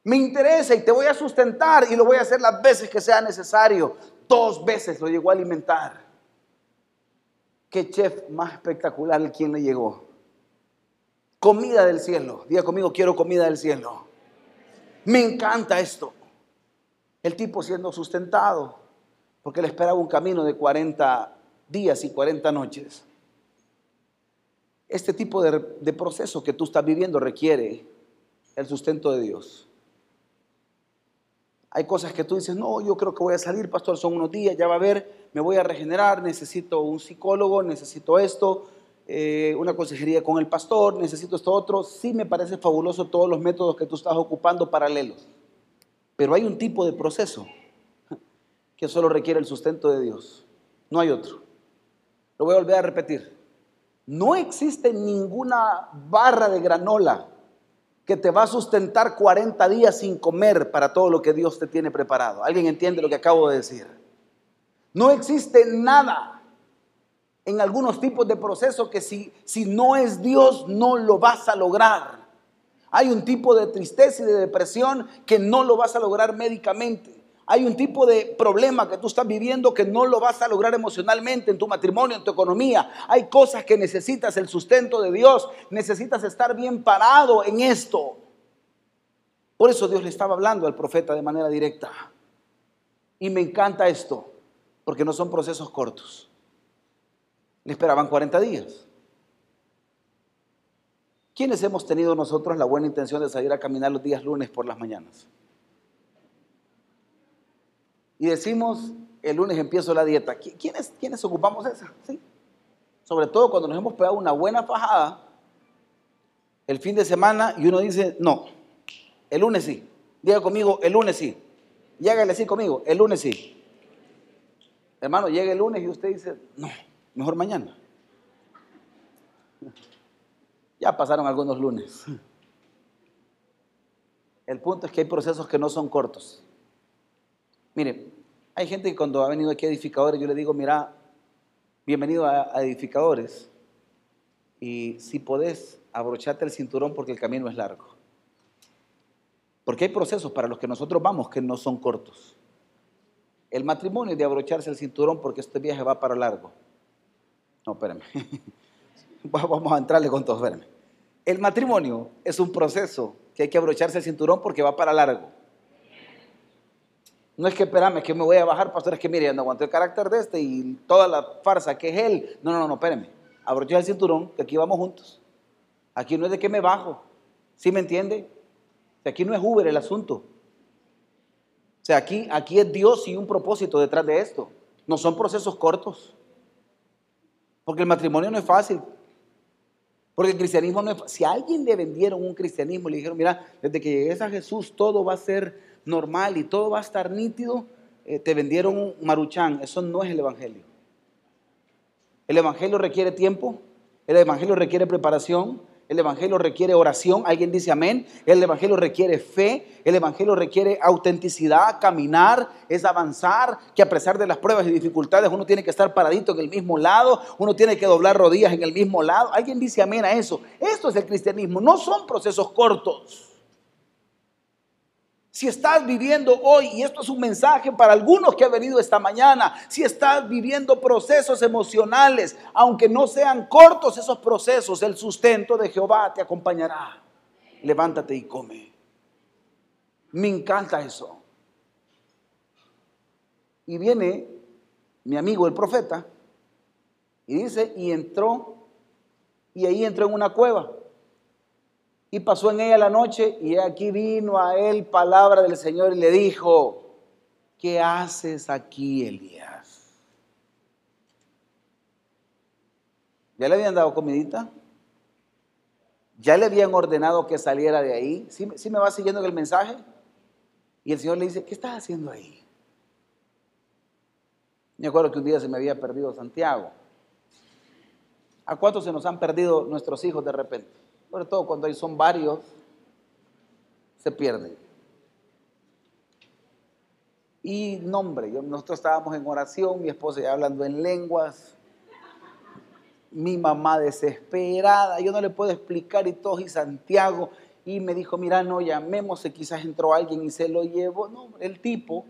me interesa y te voy a sustentar y lo voy a hacer las veces que sea necesario. Dos veces lo llegó a alimentar. Qué chef más espectacular quien le llegó. Comida del cielo. Diga conmigo, quiero comida del cielo. Me encanta esto. El tipo siendo sustentado, porque le esperaba un camino de 40 días y 40 noches. Este tipo de, de proceso que tú estás viviendo requiere el sustento de Dios. Hay cosas que tú dices, no, yo creo que voy a salir, pastor, son unos días, ya va a ver, me voy a regenerar, necesito un psicólogo, necesito esto, eh, una consejería con el pastor, necesito esto otro. Sí me parece fabuloso todos los métodos que tú estás ocupando paralelos. Pero hay un tipo de proceso *laughs* que solo requiere el sustento de Dios. No hay otro. Lo voy a volver a repetir. No existe ninguna barra de granola que te va a sustentar 40 días sin comer para todo lo que Dios te tiene preparado. ¿Alguien entiende lo que acabo de decir? No existe nada en algunos tipos de procesos que si, si no es Dios no lo vas a lograr. Hay un tipo de tristeza y de depresión que no lo vas a lograr médicamente. Hay un tipo de problema que tú estás viviendo que no lo vas a lograr emocionalmente en tu matrimonio, en tu economía. Hay cosas que necesitas el sustento de Dios. Necesitas estar bien parado en esto. Por eso Dios le estaba hablando al profeta de manera directa. Y me encanta esto, porque no son procesos cortos. Le esperaban 40 días. ¿Quiénes hemos tenido nosotros la buena intención de salir a caminar los días lunes por las mañanas? Y decimos, el lunes empiezo la dieta. ¿Quiénes, quiénes ocupamos esa? ¿Sí? Sobre todo cuando nos hemos pegado una buena fajada el fin de semana y uno dice, no, el lunes sí. Diga conmigo, el lunes sí. Y hágale así conmigo, el lunes sí. Hermano, llega el lunes y usted dice, no, mejor mañana. *laughs* Ya pasaron algunos lunes. *laughs* El punto es que hay procesos que no son cortos. Mire, hay gente que cuando ha venido aquí a edificadores, yo le digo, mira, bienvenido a, edificadores. Y si podés, abrocharte el cinturón porque el camino es largo. Porque hay procesos para los que nosotros vamos que no son cortos. El matrimonio de abrocharse el cinturón porque este viaje va para largo. No, espérame. *laughs* Vamos a entrarle con todo, espérame. El matrimonio es un proceso que hay que abrocharse el cinturón porque va para largo. No es que espérame, que me voy a bajar, pastor, es que mire, no aguanto el carácter de este y toda la farsa que es él. No, no, no, espérame. Abroché el cinturón, que aquí vamos juntos. Aquí no es de que me bajo. ¿Sí me entiende? aquí no es Uber el asunto. O sea, aquí, aquí es Dios y un propósito detrás de esto. No son procesos cortos. Porque el matrimonio no es fácil. Porque el cristianismo no es fácil. Si a alguien le vendieron un cristianismo, le dijeron, mira, desde que llegues a Jesús todo va a ser normal y todo va a estar nítido, eh, te vendieron un maruchán. Eso no es el Evangelio. El Evangelio requiere tiempo, el Evangelio requiere preparación, el Evangelio requiere oración, alguien dice amén, el Evangelio requiere fe, el Evangelio requiere autenticidad, caminar, es avanzar, que a pesar de las pruebas y dificultades uno tiene que estar paradito en el mismo lado, uno tiene que doblar rodillas en el mismo lado, alguien dice amén a eso. Esto es el cristianismo, no son procesos cortos. Si estás viviendo hoy, y esto es un mensaje para algunos que han venido esta mañana, si estás viviendo procesos emocionales, aunque no sean cortos esos procesos, el sustento de Jehová te acompañará. Levántate y come. Me encanta eso. Y viene mi amigo el profeta y dice, y entró, y ahí entró en una cueva. Y pasó en ella la noche y aquí vino a él palabra del Señor y le dijo, ¿qué haces aquí, Elías? ¿Ya le habían dado comidita? ¿Ya le habían ordenado que saliera de ahí? ¿Sí, ¿Sí, me va siguiendo el mensaje? Y el Señor le dice, ¿qué estás haciendo ahí? Me acuerdo que un día se me había perdido Santiago. ¿A cuántos se nos han perdido nuestros hijos de repente? Sobre todo cuando son varios, se pierden. Y nombre, nosotros estábamos en oración, mi esposa ya hablando en lenguas, mi mamá desesperada, yo no le puedo explicar y todo, y Santiago, y me dijo, mira, no llamemos, quizás entró alguien y se lo llevó. No, el tipo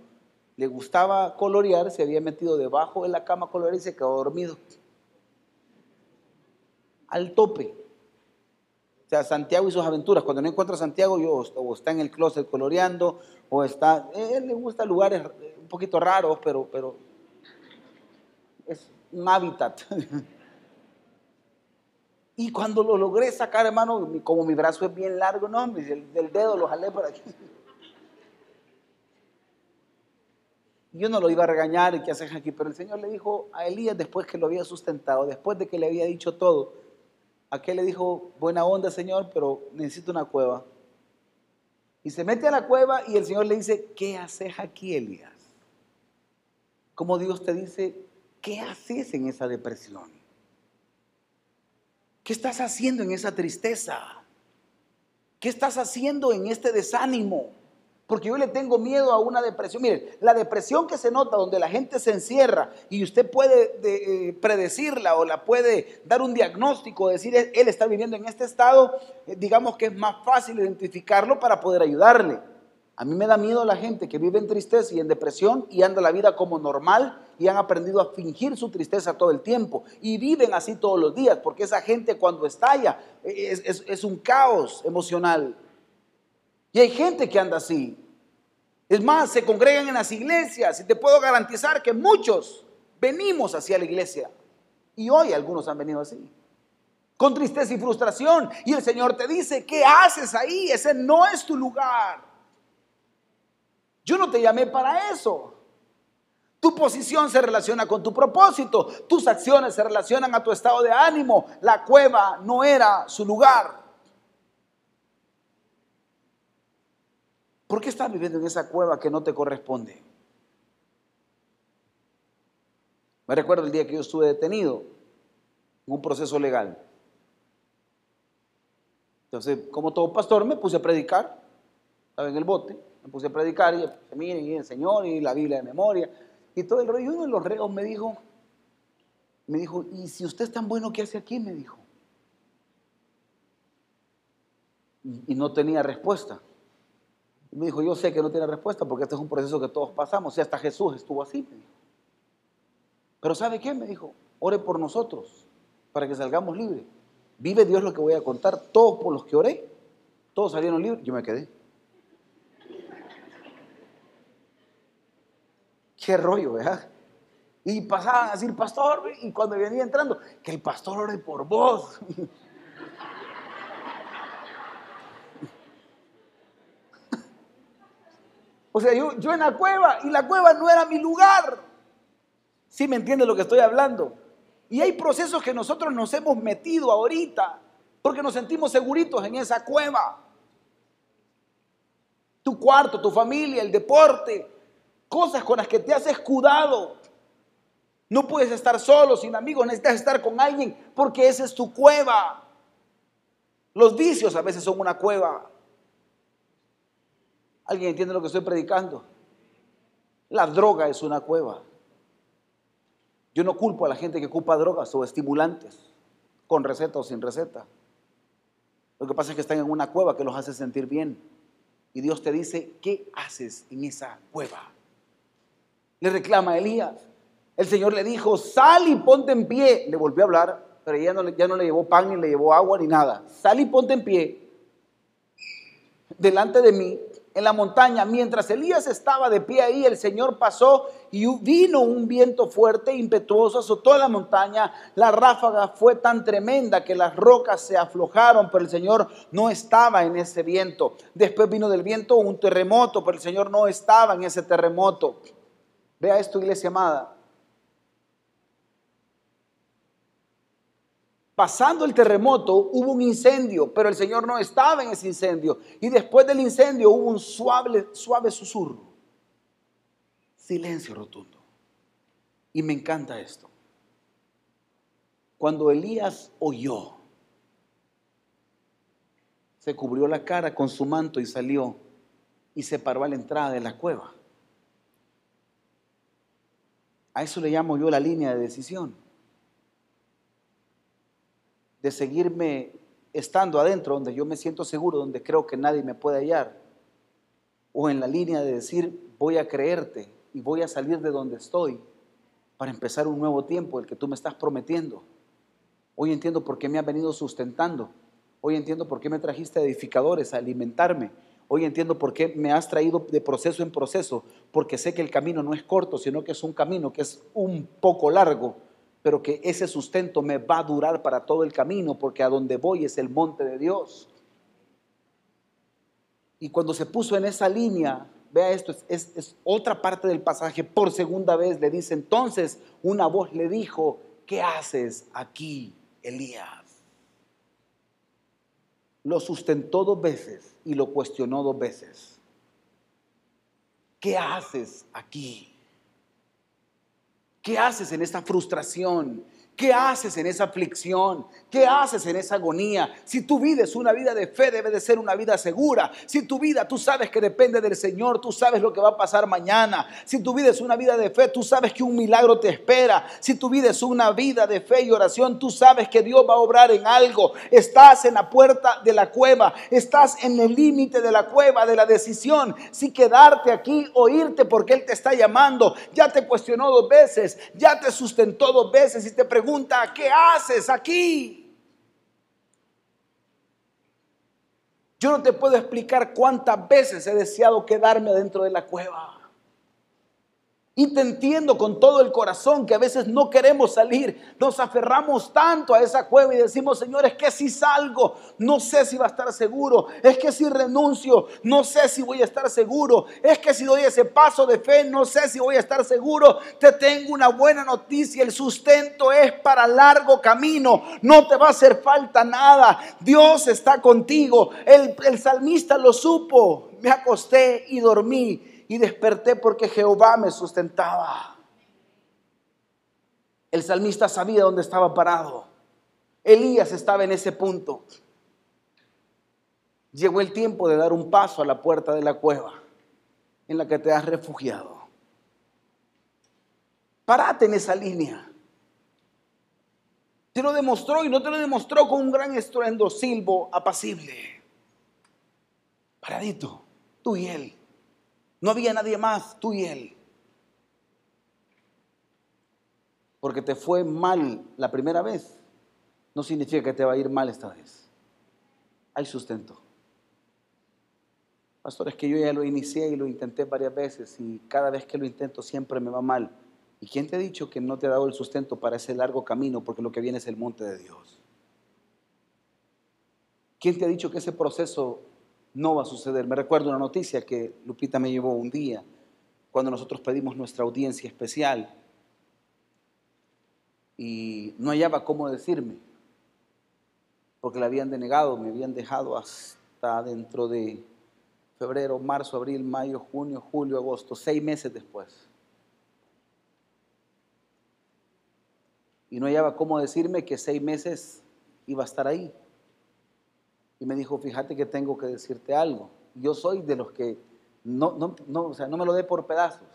le gustaba colorear, se había metido debajo de la cama colorear y se quedó dormido. Al tope. O sea, Santiago y sus aventuras. Cuando no encuentro a Santiago, yo o está en el closet coloreando, o está. él le gusta lugares un poquito raros, pero, pero es un hábitat. *laughs* Y cuando lo logré sacar, hermano, como mi brazo es bien largo, no, del, del dedo lo jalé por aquí. *laughs* Yo no lo iba a regañar qué haces aquí, pero el Señor le dijo a Elías después que lo había sustentado, después de que le había dicho todo, aquel le dijo, buena onda Señor, pero necesito una cueva. Y se mete a la cueva y el Señor le dice, ¿qué haces aquí, Elías? Como Dios te dice, ¿qué haces en esa depresión? ¿Qué estás haciendo en esa tristeza? ¿Qué estás haciendo en este desánimo? Porque yo le tengo miedo a una depresión. Miren, la depresión que se nota donde la gente se encierra y usted puede eh, predecirla o la puede dar un diagnóstico, decir él está viviendo en este estado, eh, digamos que es más fácil identificarlo para poder ayudarle. A mí me da miedo la gente que vive en tristeza y en depresión y anda la vida como normal y han aprendido a fingir su tristeza todo el tiempo y viven así todos los días, porque esa gente cuando estalla eh, es, es un caos emocional. Y hay gente que anda así. Es más, se congregan en las iglesias y te puedo garantizar que muchos venimos hacia la iglesia. Y hoy algunos han venido así. Con tristeza y frustración. Y el Señor te dice, ¿qué haces ahí? Ese no es tu lugar. Yo no te llamé para eso. Tu posición se relaciona con tu propósito. Tus acciones se relacionan a tu estado de ánimo. La cueva no era su lugar. ¿Por qué estás viviendo en esa cueva que no te corresponde? Me recuerdo el día que yo estuve detenido en un proceso legal. Entonces, como todo pastor, me puse a predicar. Estaba en el bote, me puse a predicar y miren, y el Señor y la Biblia de memoria y todo el rollo. Y uno de los reos me dijo, me dijo, ¿y si usted es tan bueno, qué hace aquí? Me dijo. Y no tenía respuesta me dijo, yo sé que no tiene respuesta porque este es un proceso que todos pasamos. Y hasta Jesús estuvo así. Pero ¿sabe qué? Me dijo, ore por nosotros para que salgamos libres. Vive Dios lo que voy a contar. Todos por los que oré, todos salieron libres. Yo me quedé. Qué rollo, ¿verdad? Y pasaban a decir, pastor, y cuando venía entrando, que el pastor ore por vos. O sea, yo, en la cueva y la cueva no era mi lugar. ¿Sí me entiende lo que estoy hablando? Y hay procesos que nosotros nos hemos metido ahorita porque nos sentimos seguritos en esa cueva. Tu cuarto, tu familia, el deporte, cosas con las que te has escudado. No puedes estar solo, sin amigos, necesitas estar con alguien porque esa es tu cueva. Los vicios a veces son una cueva. ¿Alguien entiende lo que estoy predicando? La droga es una cueva. Yo no culpo a la gente que ocupa drogas o estimulantes, con receta o sin receta. Lo que pasa es que están en una cueva que los hace sentir bien. Y Dios te dice, ¿qué haces en esa cueva? Le reclama Elías. El Señor le dijo, sal y ponte en pie. Le volvió a hablar, pero ya no, ya no le llevó pan, ni le llevó agua, ni nada. Sal y ponte en pie delante de mí en la montaña. Mientras Elías estaba de pie ahí, el Señor pasó y vino un viento fuerte, impetuoso, azotó la montaña. La ráfaga fue tan tremenda que las rocas se aflojaron, pero el Señor no estaba en ese viento. Después vino del viento un terremoto, pero el Señor no estaba en ese terremoto. Vea esto, iglesia amada. Pasando el terremoto hubo un incendio, pero el Señor no estaba en ese incendio. Y después del incendio hubo un suave, suave susurro. Silencio rotundo. Y me encanta esto. Cuando Elías oyó, se cubrió la cara con su manto y salió y se paró a la entrada de la cueva. A eso le llamo yo la línea de decisión de seguirme estando adentro, donde yo me siento seguro, donde creo que nadie me puede hallar, o en la línea de decir, voy a creerte y voy a salir de donde estoy para empezar un nuevo tiempo, el que tú me estás prometiendo. Hoy entiendo por qué me has venido sustentando. Hoy entiendo por qué me trajiste edificadores a alimentarme. Hoy entiendo por qué me has traído de proceso en proceso, porque sé que el camino no es corto, sino que es un camino que es un poco largo, pero que ese sustento me va a durar para todo el camino, porque a donde voy es el monte de Dios. Y cuando se puso en esa línea, vea esto, es, es, otra parte del pasaje, por segunda vez le dice, entonces una voz le dijo, ¿qué haces aquí, Elías? Lo sustentó dos veces y lo cuestionó dos veces. ¿Qué haces aquí? ¿Qué haces en esta frustración? ¿Qué haces en esa aflicción? ¿Qué haces en esa agonía? Si tu vida es una vida de fe, debe de ser una vida segura. Si tu vida tú sabes que depende del Señor, tú sabes lo que va a pasar mañana. Si tu vida es una vida de fe, tú sabes que un milagro te espera. Si tu vida es una vida de fe y oración, tú sabes que Dios va a obrar en algo. Estás en la puerta de la cueva, estás en el límite de la cueva, de la decisión. Si quedarte aquí o irte porque Él te está llamando, ya te cuestionó dos veces, ya te sustentó dos veces y te pregunta, ¿qué haces aquí? Yo no te puedo explicar cuántas veces he deseado quedarme dentro de la cueva. Y te entiendo con todo el corazón que a veces no queremos salir, nos aferramos tanto a esa cueva y decimos, Señor, es que si salgo, no sé si va a estar seguro, es que si renuncio, no sé si voy a estar seguro, es que si doy ese paso de fe, no sé si voy a estar seguro. Te tengo una buena noticia, el sustento es para largo camino, no te va a hacer falta nada, Dios está contigo, el, el salmista lo supo, me acosté y dormí y desperté porque Jehová me sustentaba. El salmista sabía dónde estaba parado. Elías estaba en ese punto. Llegó el tiempo de dar un paso a la puerta de la cueva en la que te has refugiado. Parate en esa línea. Te lo demostró y no te lo demostró con un gran estruendo silbo apacible. Paradito, tú y él. No había nadie más, tú y él. Porque te fue mal la primera vez, no significa que te va a ir mal esta vez. Hay sustento. Pastor, es que yo ya lo inicié y lo intenté varias veces y cada vez que lo intento siempre me va mal. ¿Y quién te ha dicho que no te ha dado el sustento para ese largo camino? Porque lo que viene es el monte de Dios. ¿Quién te ha dicho que ese proceso no va a suceder. Me recuerdo una noticia que Lupita me llevó un día cuando nosotros pedimos nuestra audiencia especial y no hallaba cómo decirme, porque la habían denegado, me habían dejado hasta dentro de febrero, marzo, abril, mayo, junio, julio, agosto, seis meses después. Y no hallaba cómo decirme que seis meses iba a estar ahí y me dijo, fíjate que tengo que decirte algo. Yo soy de los que no, no, no, o sea, no me lo dé por pedazos.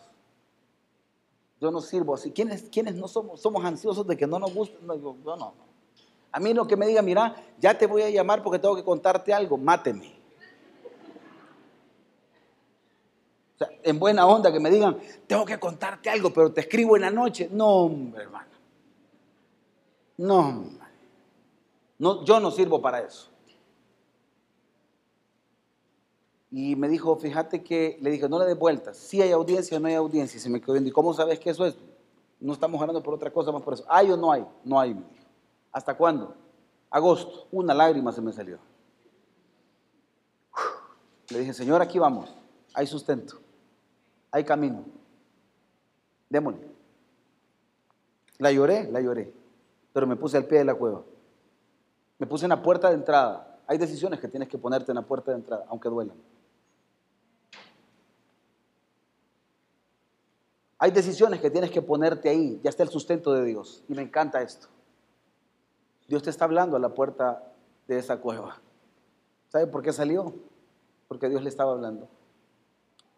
Yo no sirvo así. ¿Quiénes, quiénes no somos? Somos ansiosos de que no nos guste. No, yo, no, A mí lo que me diga, mira, ya te voy a llamar porque tengo que contarte algo, máteme. O sea, en buena onda que me digan, tengo que contarte algo, pero te escribo en la noche. No, hermano. No, no, yo no sirvo para eso. Y me dijo, fíjate que, le dije, no le des vueltas, si hay audiencia o no hay audiencia. Y se me quedó viendo, ¿y cómo sabes que eso es? No estamos hablando por otra cosa más por eso. ¿Hay o no hay? No hay, me dijo. ¿Hasta cuándo? Agosto. Una lágrima se me salió. Le dije, Señor, aquí vamos. Hay sustento. Hay camino. Démosle. La lloré, la lloré. Pero me puse al pie de la cueva. Me puse en la puerta de entrada. Hay decisiones que tienes que ponerte en la puerta de entrada, aunque duelan. Hay decisiones que tienes que ponerte ahí. Ya está el sustento de Dios. Y me encanta esto. Dios te está hablando a la puerta de esa cueva. ¿Sabe por qué salió? Porque Dios le estaba hablando.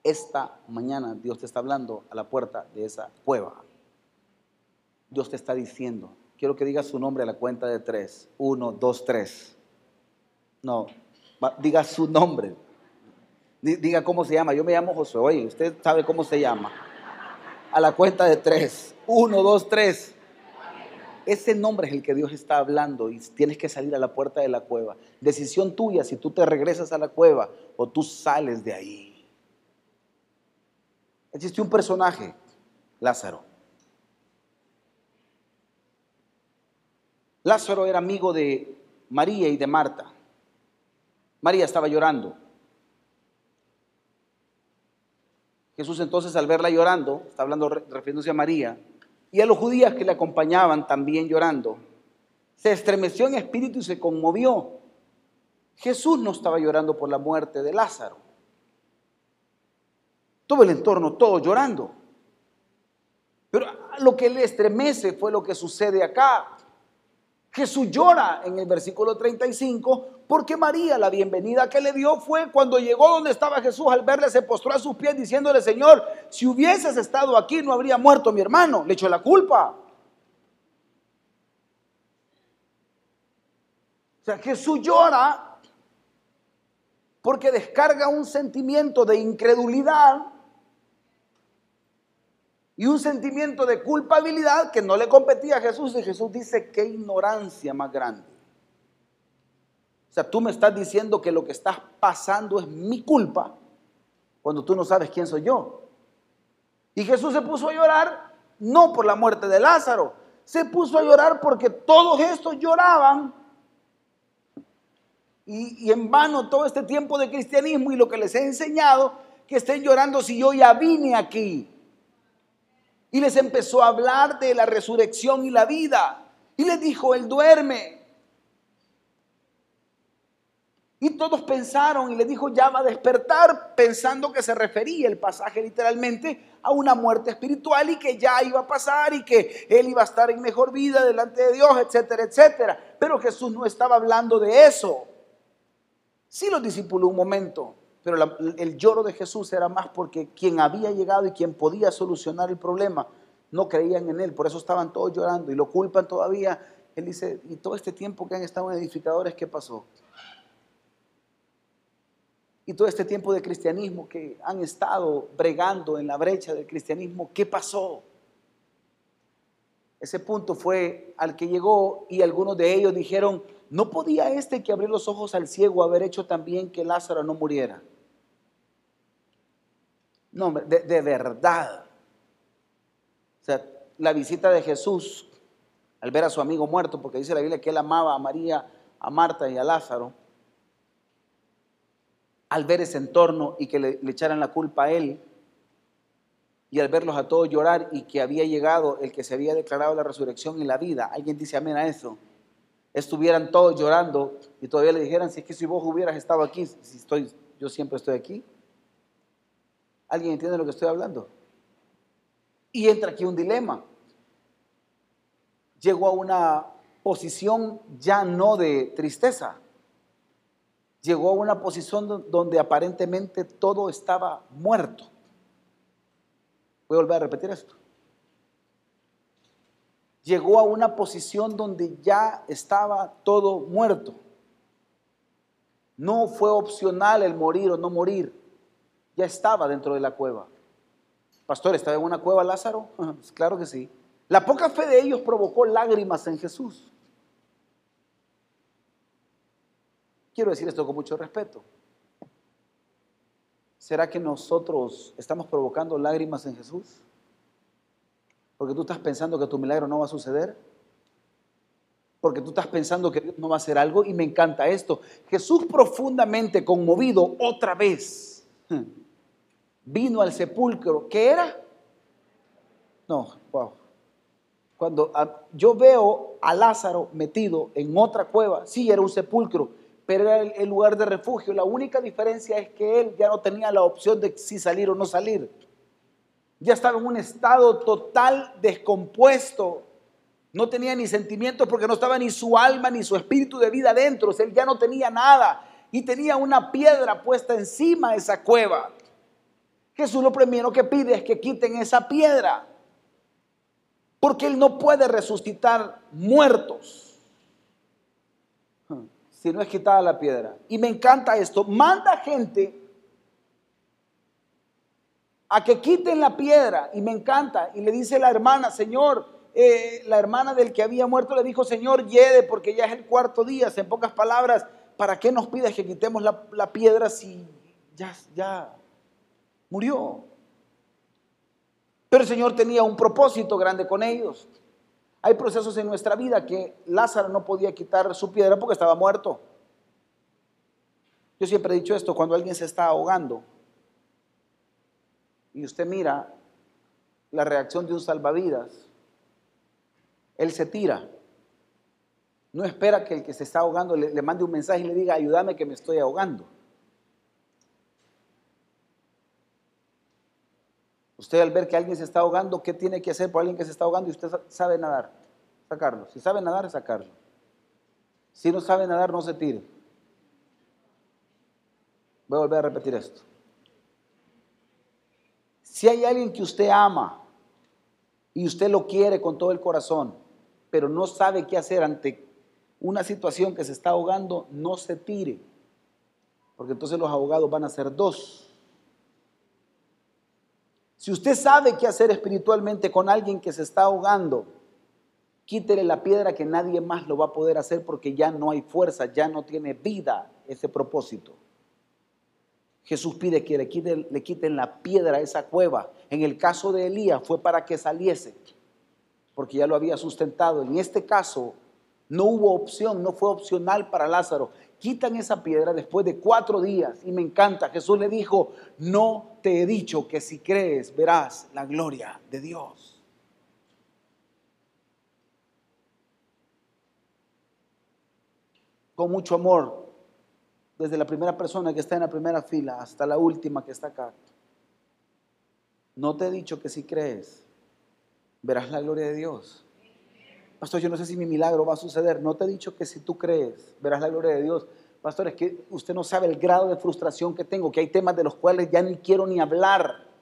Esta mañana Dios te está hablando a la puerta de esa cueva. Dios te está diciendo, quiero que digas su nombre a la cuenta de tres. Uno, dos, tres. No, diga su nombre. Diga cómo se llama. Yo me llamo José. Oye, usted sabe cómo se llama a la cuenta de tres. Uno, dos, tres. Ese nombre es el que Dios está hablando y tienes que salir a la puerta de la cueva. Decisión tuya si tú te regresas a la cueva o tú sales de ahí. Existe un personaje, Lázaro. Lázaro era amigo de María y de Marta. María estaba llorando. Jesús entonces al verla llorando, está hablando refiriéndose a María, y a los judíos que le acompañaban también llorando, se estremeció en espíritu y se conmovió. Jesús no estaba llorando por la muerte de Lázaro. Todo el entorno, todo llorando. Pero lo que le estremece fue lo que sucede acá. Jesús llora en el versículo 35 porque María la bienvenida que le dio fue cuando llegó donde estaba Jesús al verle se postró a sus pies diciéndole, Señor, si hubieses estado aquí no habría muerto mi hermano, le echó la culpa. O sea, Jesús llora porque descarga un sentimiento de incredulidad y un sentimiento de culpabilidad que no le competía a Jesús. Y Jesús dice, qué ignorancia más grande. O sea, tú me estás diciendo que lo que estás pasando es mi culpa cuando tú no sabes quién soy yo. Y Jesús se puso a llorar no por la muerte de Lázaro, se puso a llorar porque todos estos lloraban y, y, en vano todo este tiempo de cristianismo y lo que les he enseñado, que estén llorando si yo ya vine aquí y les empezó a hablar de la resurrección y la vida. Y les dijo, Él duerme. Y todos pensaron y le dijo, ya va a despertar, pensando que se refería el pasaje literalmente a una muerte espiritual y que ya iba a pasar y que él iba a estar en mejor vida delante de Dios, etcétera, etcétera. Pero Jesús no estaba hablando de eso. Sí lo discipuló un momento, pero el lloro de Jesús era más porque quien había llegado y quien podía solucionar el problema no creían en él, por eso estaban todos llorando y lo culpan todavía. Él dice, ¿y todo este tiempo que han estado en edificadores, qué pasó? Y todo este tiempo de cristianismo que han estado bregando en la brecha del cristianismo, ¿qué pasó? Ese punto fue al que llegó y algunos de ellos dijeron, ¿no podía este que abrió los ojos al ciego haber hecho también que Lázaro no muriera? No, de, de verdad. O sea, la visita de Jesús al ver a su amigo muerto, porque dice la Biblia que él amaba a María, a Marta y a Lázaro, al ver ese entorno y que le, echaran la culpa a él, y al verlos a todos llorar y que había llegado el que se había declarado la resurrección y la vida, alguien dice amén a eso, estuvieran todos llorando y todavía le dijeran, si es que si vos hubieras estado aquí, si estoy, yo siempre estoy aquí, ¿Alguien entiende lo que estoy hablando? Y entra aquí un dilema. Llegó a una posición ya no de tristeza. Llegó a una posición donde aparentemente todo estaba muerto. Voy a volver a repetir esto. Llegó a una posición donde ya estaba todo muerto. No fue opcional el morir o no morir ya estaba dentro de la cueva. Pastor, ¿estaba en una cueva Lázaro? *laughs* claro que sí. La poca fe de ellos provocó lágrimas en Jesús. Quiero decir esto con mucho respeto. ¿Será que nosotros estamos provocando lágrimas en Jesús? Porque tú estás pensando que tu milagro no va a suceder. Porque tú estás pensando que Dios no va a hacer algo. Y me encanta esto. Jesús profundamente conmovido otra vez *laughs* vino al sepulcro. ¿Qué era? No, wow. Cuando ah, yo veo a Lázaro metido en otra cueva, sí, era un sepulcro, pero era el, lugar de refugio. La única diferencia es que él ya no tenía la opción de si salir o no salir. Ya estaba en un estado total descompuesto. No tenía ni sentimientos porque no estaba ni su alma ni su espíritu de vida dentro. él ya no tenía nada y tenía una piedra puesta encima de esa cueva. Jesús lo primero que pide es que quiten esa piedra. Porque Él no puede resucitar muertos si no es quitada la piedra. Y me encanta esto. Manda gente a que quiten la piedra. Y me encanta. Y le dice la hermana, Señor, eh, la hermana del que había muerto le dijo, Señor, yede porque ya es el cuarto día. En pocas palabras, ¿para qué nos pides que quitemos la, la piedra si ya, ya murió? Pero el Señor tenía un propósito grande con ellos. Hay procesos en nuestra vida que Lázaro no podía quitar su piedra porque estaba muerto. Yo siempre he dicho esto, cuando alguien se está ahogando y usted mira la reacción de un salvavidas, él se tira. No espera que el que se está ahogando le, mande un mensaje y le diga, ayúdame que me estoy ahogando. Usted al ver que alguien se está ahogando, ¿qué tiene que hacer por alguien que se está ahogando y usted sabe nadar? Sacarlo. Si sabe nadar, sacarlo. Si no sabe nadar, no se tire. Voy a volver a repetir esto. Si hay alguien que usted ama y usted lo quiere con todo el corazón, pero no sabe qué hacer ante una situación que se está ahogando, no se tire. Porque entonces los abogados van a ser dos. Si usted sabe qué hacer espiritualmente con alguien que se está ahogando, quítele la piedra que nadie más lo va a poder hacer porque ya no hay fuerza, ya no tiene vida ese propósito. Jesús pide que le quiten, la piedra a esa cueva. En el caso de Elías fue para que saliese, porque ya lo había sustentado. En este caso no hubo opción, no fue opcional para Lázaro quitan esa piedra después de cuatro días. Y me encanta, Jesús le dijo, no te he dicho que si crees verás la gloria de Dios. Con mucho amor, desde la primera persona que está en la primera fila hasta la última que está acá. No te he dicho que si crees verás la gloria de Dios. Pastor, yo no sé si mi milagro va a suceder. No te he dicho que si tú crees, verás la gloria de Dios. Pastor, es que usted no sabe el grado de frustración que tengo, que hay temas de los cuales ya ni quiero ni hablar.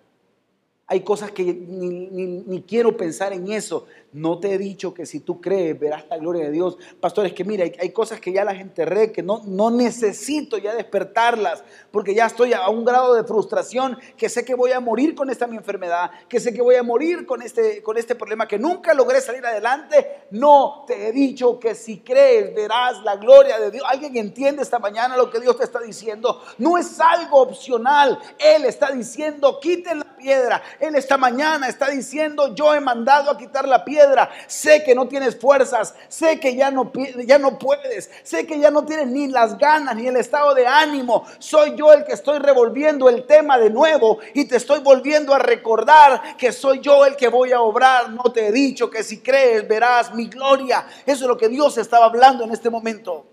Hay cosas que ni, quiero pensar en eso. No te he dicho que si tú crees verás la gloria de Dios. Pastor, es que mira, hay, cosas que ya las enterré, que no, no necesito ya despertarlas, porque ya estoy a un grado de frustración, que sé que voy a morir con esta mi enfermedad, que sé que voy a morir con este, con este problema, que nunca logré salir adelante. No te he dicho que si crees verás la gloria de Dios. ¿Alguien entiende esta mañana lo que Dios te está diciendo? No es algo opcional. Él está diciendo, quiten la piedra él esta mañana está diciendo, yo he mandado a quitar la piedra. Sé que no tienes fuerzas, sé que ya no, ya no puedes, sé que ya no tienes ni las ganas ni el estado de ánimo. Soy yo el que estoy revolviendo el tema de nuevo y te estoy volviendo a recordar que soy yo el que voy a obrar. No te he dicho que si crees verás mi gloria. Eso es lo que Dios estaba hablando en este momento.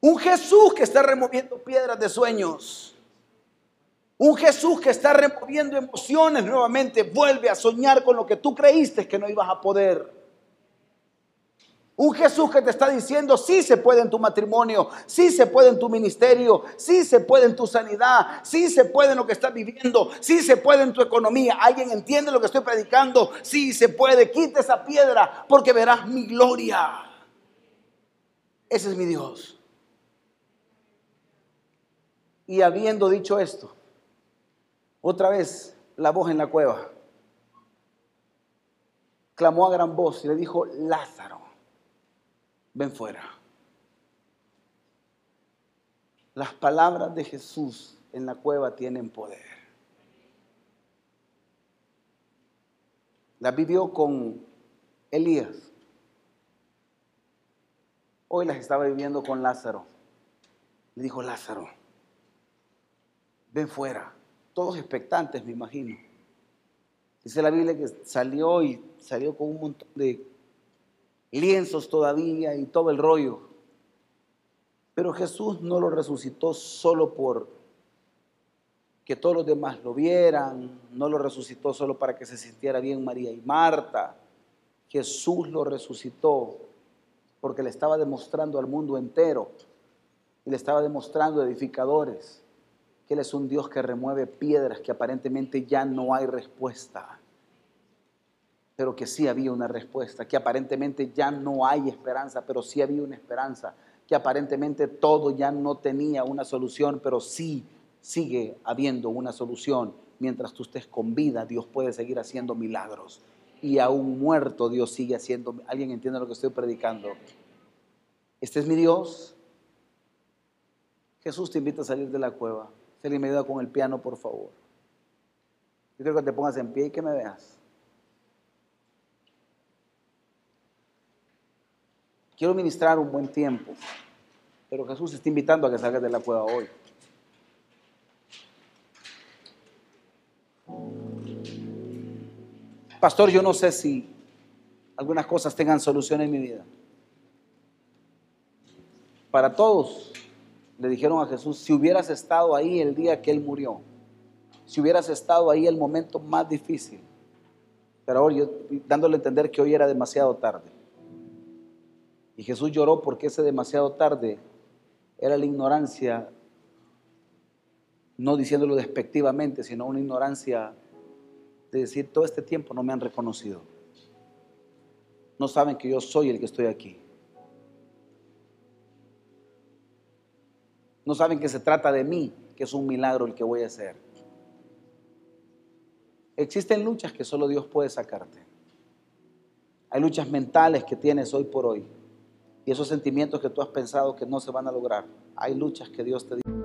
Un Jesús que está removiendo piedras de sueños. Un Jesús que está removiendo emociones nuevamente, vuelve a soñar con lo que tú creíste que no ibas a poder. Un Jesús que te está diciendo, sí se puede en tu matrimonio, sí se puede en tu ministerio, sí se puede en tu sanidad, sí se puede en lo que estás viviendo, sí se puede en tu economía. ¿Alguien entiende lo que estoy predicando? Sí se puede, quita esa piedra porque verás mi gloria. Ese es mi Dios. Y habiendo dicho esto, otra vez la voz en la cueva. Clamó a gran voz y le dijo, Lázaro, ven fuera. Las palabras de Jesús en la cueva tienen poder. La vivió con Elías. Hoy las estaba viviendo con Lázaro. Le dijo Lázaro, ven fuera. Todos expectantes, me imagino. Dice la Biblia que salió y salió con un montón de lienzos todavía y todo el rollo. Pero Jesús no lo resucitó solo por que todos los demás lo vieran, no lo resucitó solo para que se sintiera bien María y Marta. Jesús lo resucitó porque le estaba demostrando al mundo entero y le estaba demostrando edificadores que Él es un Dios que remueve piedras que aparentemente ya no hay respuesta, pero que sí había una respuesta, que aparentemente ya no hay esperanza, pero sí había una esperanza, que aparentemente todo ya no tenía una solución, pero sí sigue habiendo una solución. Mientras tú estés con vida, Dios puede seguir haciendo milagros. Y aún muerto, Dios sigue haciendo. ¿Alguien entiende lo que estoy predicando? Este es mi Dios. Jesús te invita a salir de la cueva. Se me ayuda con el piano, por favor. Yo quiero que te pongas en pie y que me veas. Quiero ministrar un buen tiempo, pero Jesús está invitando a que salgas de la cueva hoy. Pastor, yo no sé si algunas cosas tengan solución en mi vida. Para todos, le dijeron a Jesús, si hubieras estado ahí el día que Él murió, si hubieras estado ahí el momento más difícil, pero ahora yo dándole a entender que hoy era demasiado tarde. Y Jesús lloró porque ese demasiado tarde era la ignorancia, no diciéndolo despectivamente, sino una ignorancia de decir, todo este tiempo no me han reconocido. No saben que yo soy el que estoy aquí. No saben que se trata de mí, que es un milagro el que voy a hacer. Existen luchas que solo Dios puede sacarte. Hay luchas mentales que tienes hoy por hoy. Y esos sentimientos que tú has pensado que no se van a lograr. Hay luchas que Dios te dice.